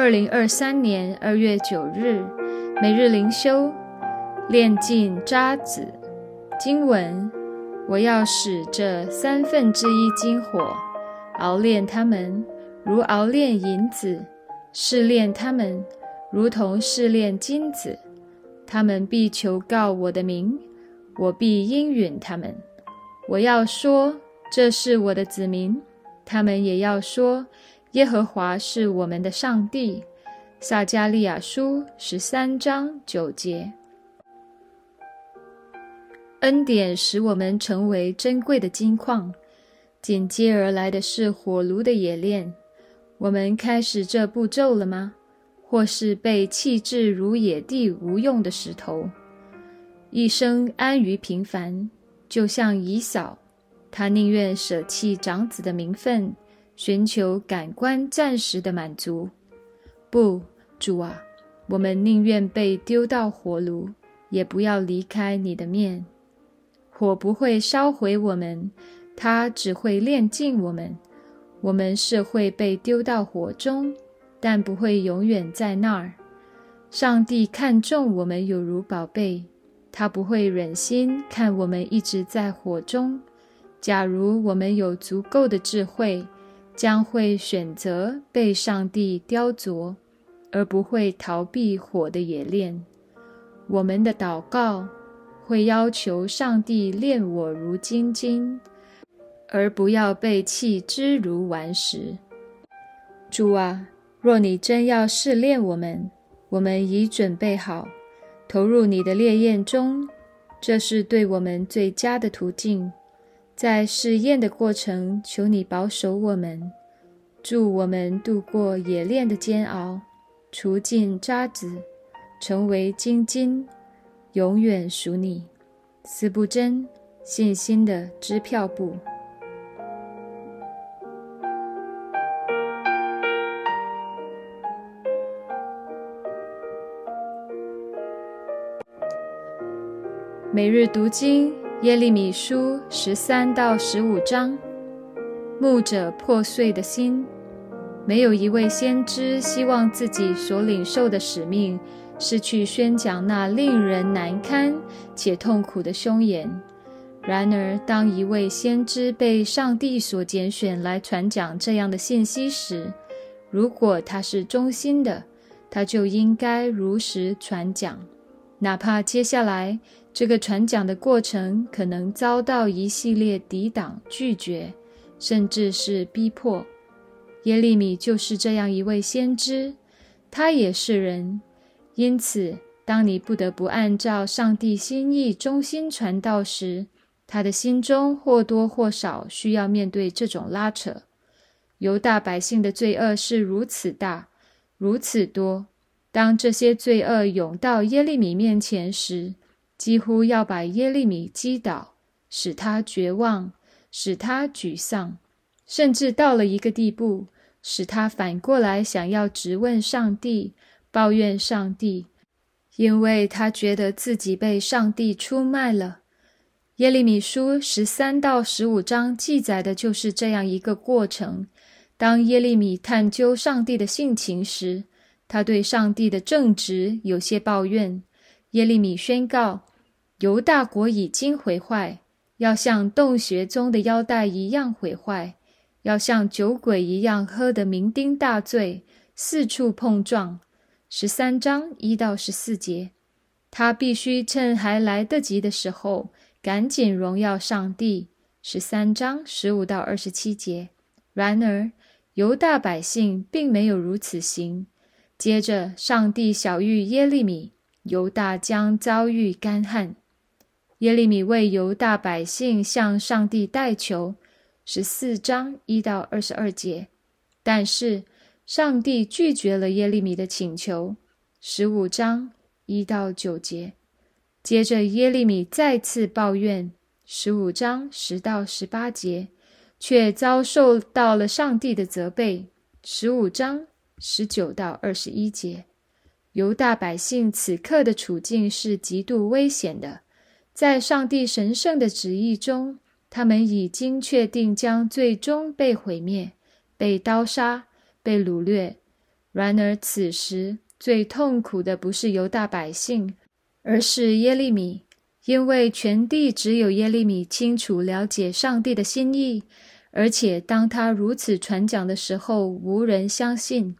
二零二三年二月九日，每日灵修，炼尽渣滓。经文：我要使这三分之一金火熬炼他们，如熬炼银子；试炼他们，如同试炼金子。他们必求告我的名，我必应允他们。我要说，这是我的子民；他们也要说。耶和华是我们的上帝。撒加利亚书十三章九节。恩典使我们成为珍贵的金矿，紧接而来的是火炉的冶炼。我们开始这步骤了吗？或是被弃置如野地无用的石头，一生安于平凡，就像以扫，他宁愿舍弃长子的名分。寻求感官暂时的满足，不，主啊，我们宁愿被丢到火炉，也不要离开你的面。火不会烧毁我们，它只会炼尽我们。我们是会被丢到火中，但不会永远在那儿。上帝看重我们有如宝贝，他不会忍心看我们一直在火中。假如我们有足够的智慧。将会选择被上帝雕琢，而不会逃避火的冶炼。我们的祷告会要求上帝炼我如金金，而不要被弃之如顽石。主啊，若你真要试炼我们，我们已准备好投入你的烈焰中，这是对我们最佳的途径。在试验的过程，求你保守我们，助我们度过冶炼的煎熬，除尽渣滓，成为金金，永远属你。四不真，信心的支票部。每日读经。耶利米书十三到十五章，牧者破碎的心。没有一位先知希望自己所领受的使命是去宣讲那令人难堪且痛苦的凶言。然而，当一位先知被上帝所拣选来传讲这样的信息时，如果他是忠心的，他就应该如实传讲，哪怕接下来。这个传讲的过程可能遭到一系列抵挡、拒绝，甚至是逼迫。耶利米就是这样一位先知，他也是人。因此，当你不得不按照上帝心意忠心传道时，他的心中或多或少需要面对这种拉扯。犹大百姓的罪恶是如此大、如此多，当这些罪恶涌到耶利米面前时，几乎要把耶利米击倒，使他绝望，使他沮丧，甚至到了一个地步，使他反过来想要质问上帝，抱怨上帝，因为他觉得自己被上帝出卖了。耶利米书十三到十五章记载的就是这样一个过程。当耶利米探究上帝的性情时，他对上帝的正直有些抱怨。耶利米宣告。犹大国已经毁坏，要像洞穴中的腰带一样毁坏，要像酒鬼一样喝得酩酊大醉，四处碰撞。十三章一到十四节，他必须趁还来得及的时候，赶紧荣耀上帝。十三章十五到二十七节。然而，犹大百姓并没有如此行。接着，上帝小谕耶利米，犹大将遭遇干旱。耶利米为犹大百姓向上帝代求，十四章一到二十二节。但是上帝拒绝了耶利米的请求，十五章一到九节。接着耶利米再次抱怨，十五章十到十八节，却遭受到了上帝的责备，十五章十九到二十一节。犹大百姓此刻的处境是极度危险的。在上帝神圣的旨意中，他们已经确定将最终被毁灭、被刀杀、被掳掠。然而此时最痛苦的不是犹大百姓，而是耶利米，因为全地只有耶利米清楚了解上帝的心意，而且当他如此传讲的时候，无人相信。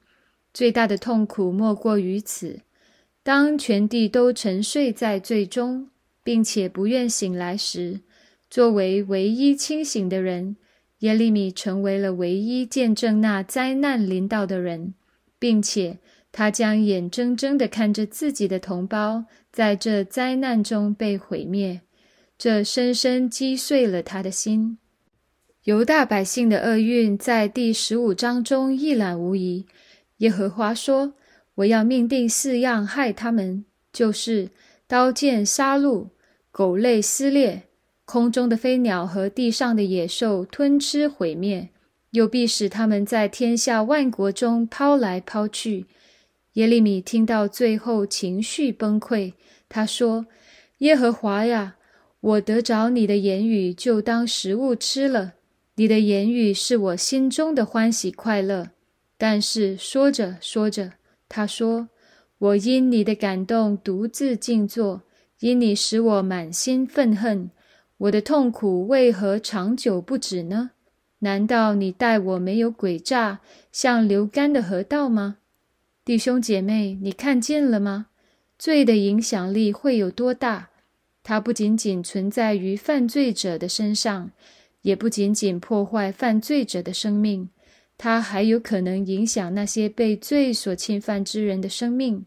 最大的痛苦莫过于此。当全地都沉睡在最终，并且不愿醒来时，作为唯一清醒的人，耶利米成为了唯一见证那灾难临到的人，并且他将眼睁睁地看着自己的同胞在这灾难中被毁灭，这深深击碎了他的心。犹大百姓的厄运在第十五章中一览无遗。耶和华说。我要命定四样害他们，就是刀剑、杀戮、狗类撕裂、空中的飞鸟和地上的野兽吞吃毁灭，又必使他们在天下万国中抛来抛去。耶利米听到最后，情绪崩溃。他说：“耶和华呀，我得着你的言语，就当食物吃了。你的言语是我心中的欢喜快乐。”但是说着说着。他说：“我因你的感动独自静坐，因你使我满心愤恨。我的痛苦为何长久不止呢？难道你待我没有诡诈，像流干的河道吗？弟兄姐妹，你看见了吗？罪的影响力会有多大？它不仅仅存在于犯罪者的身上，也不仅仅破坏犯罪者的生命。”它还有可能影响那些被罪所侵犯之人的生命，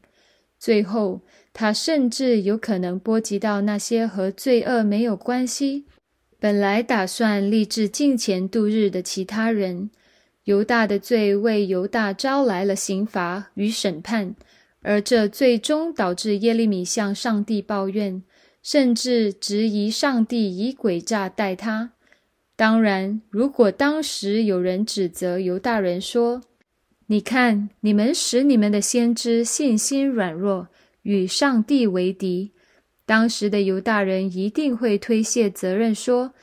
最后，它甚至有可能波及到那些和罪恶没有关系、本来打算立志敬虔度日的其他人。犹大的罪为犹大招来了刑罚与审判，而这最终导致耶利米向上帝抱怨，甚至质疑上帝以诡诈待他。当然，如果当时有人指责犹大人说：“你看，你们使你们的先知信心软弱，与上帝为敌。”当时的犹大人一定会推卸责任，说：“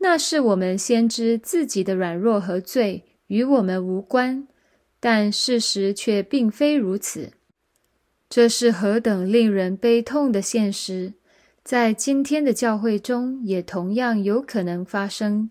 那是我们先知自己的软弱和罪，与我们无关。”但事实却并非如此。这是何等令人悲痛的现实！在今天的教会中，也同样有可能发生。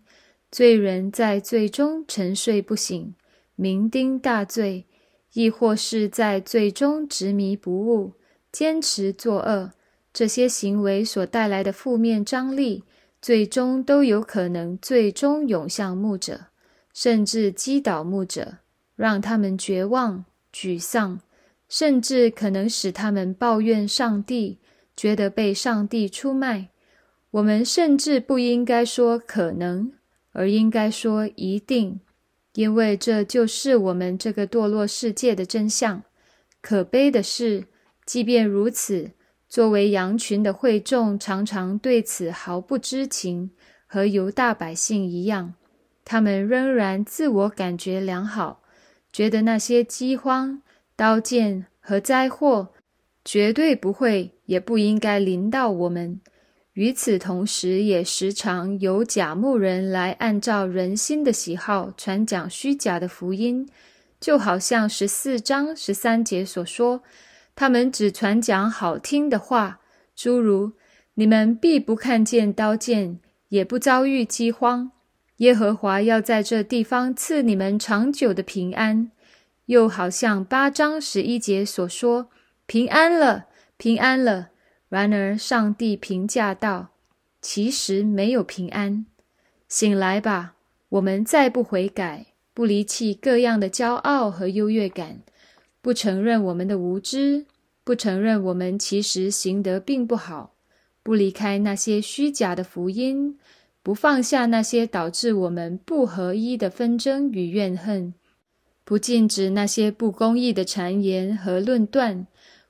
罪人在罪中沉睡不醒，酩酊大醉；亦或是在罪中执迷不悟，坚持作恶。这些行为所带来的负面张力，最终都有可能最终涌向牧者，甚至击倒牧者，让他们绝望、沮丧，甚至可能使他们抱怨上帝，觉得被上帝出卖。我们甚至不应该说可能。而应该说一定，因为这就是我们这个堕落世界的真相。可悲的是，即便如此，作为羊群的会众常常对此毫不知情，和犹大百姓一样，他们仍然自我感觉良好，觉得那些饥荒、刀剑和灾祸绝对不会，也不应该临到我们。与此同时，也时常有假牧人来按照人心的喜好传讲虚假的福音，就好像十四章十三节所说，他们只传讲好听的话，诸如“你们必不看见刀剑，也不遭遇饥荒，耶和华要在这地方赐你们长久的平安”，又好像八章十一节所说：“平安了，平安了。”然而，上帝评价道：“其实没有平安。醒来吧，我们再不悔改，不离弃各样的骄傲和优越感，不承认我们的无知，不承认我们其实行得并不好，不离开那些虚假的福音，不放下那些导致我们不合一的纷争与怨恨，不禁止那些不公义的谗言和论断。”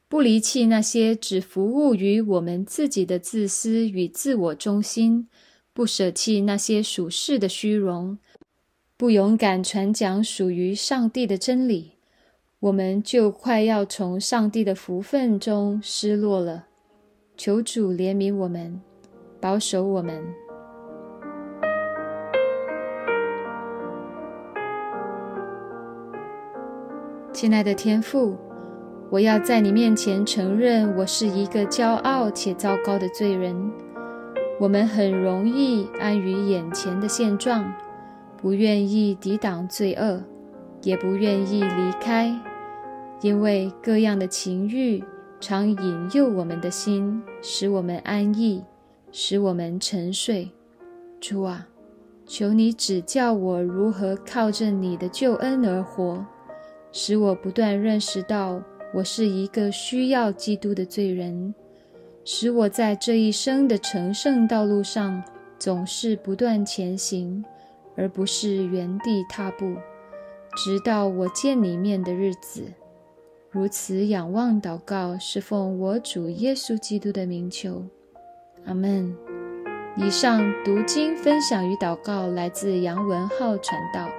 不离弃那些只服务于我们自己的自私与自我中心，不舍弃那些属世的虚荣，不勇敢传讲属于上帝的真理，我们就快要从上帝的福分中失落了。求主怜悯我们，保守我们。亲爱的天父，我要在你面前承认，我是一个骄傲且糟糕的罪人。我们很容易安于眼前的现状，不愿意抵挡罪恶，也不愿意离开，因为各样的情欲常引诱我们的心，使我们安逸，使我们沉睡。主啊，求你指教我如何靠着你的救恩而活，使我不断认识到我是一个需要基督的罪人。使我在这一生的成圣道路上总是不断前行，而不是原地踏步，直到我见你面的日子。如此仰望祷告，是奉我主耶稣基督的名求，阿门。以上读经分享与祷告来自杨文浩传道。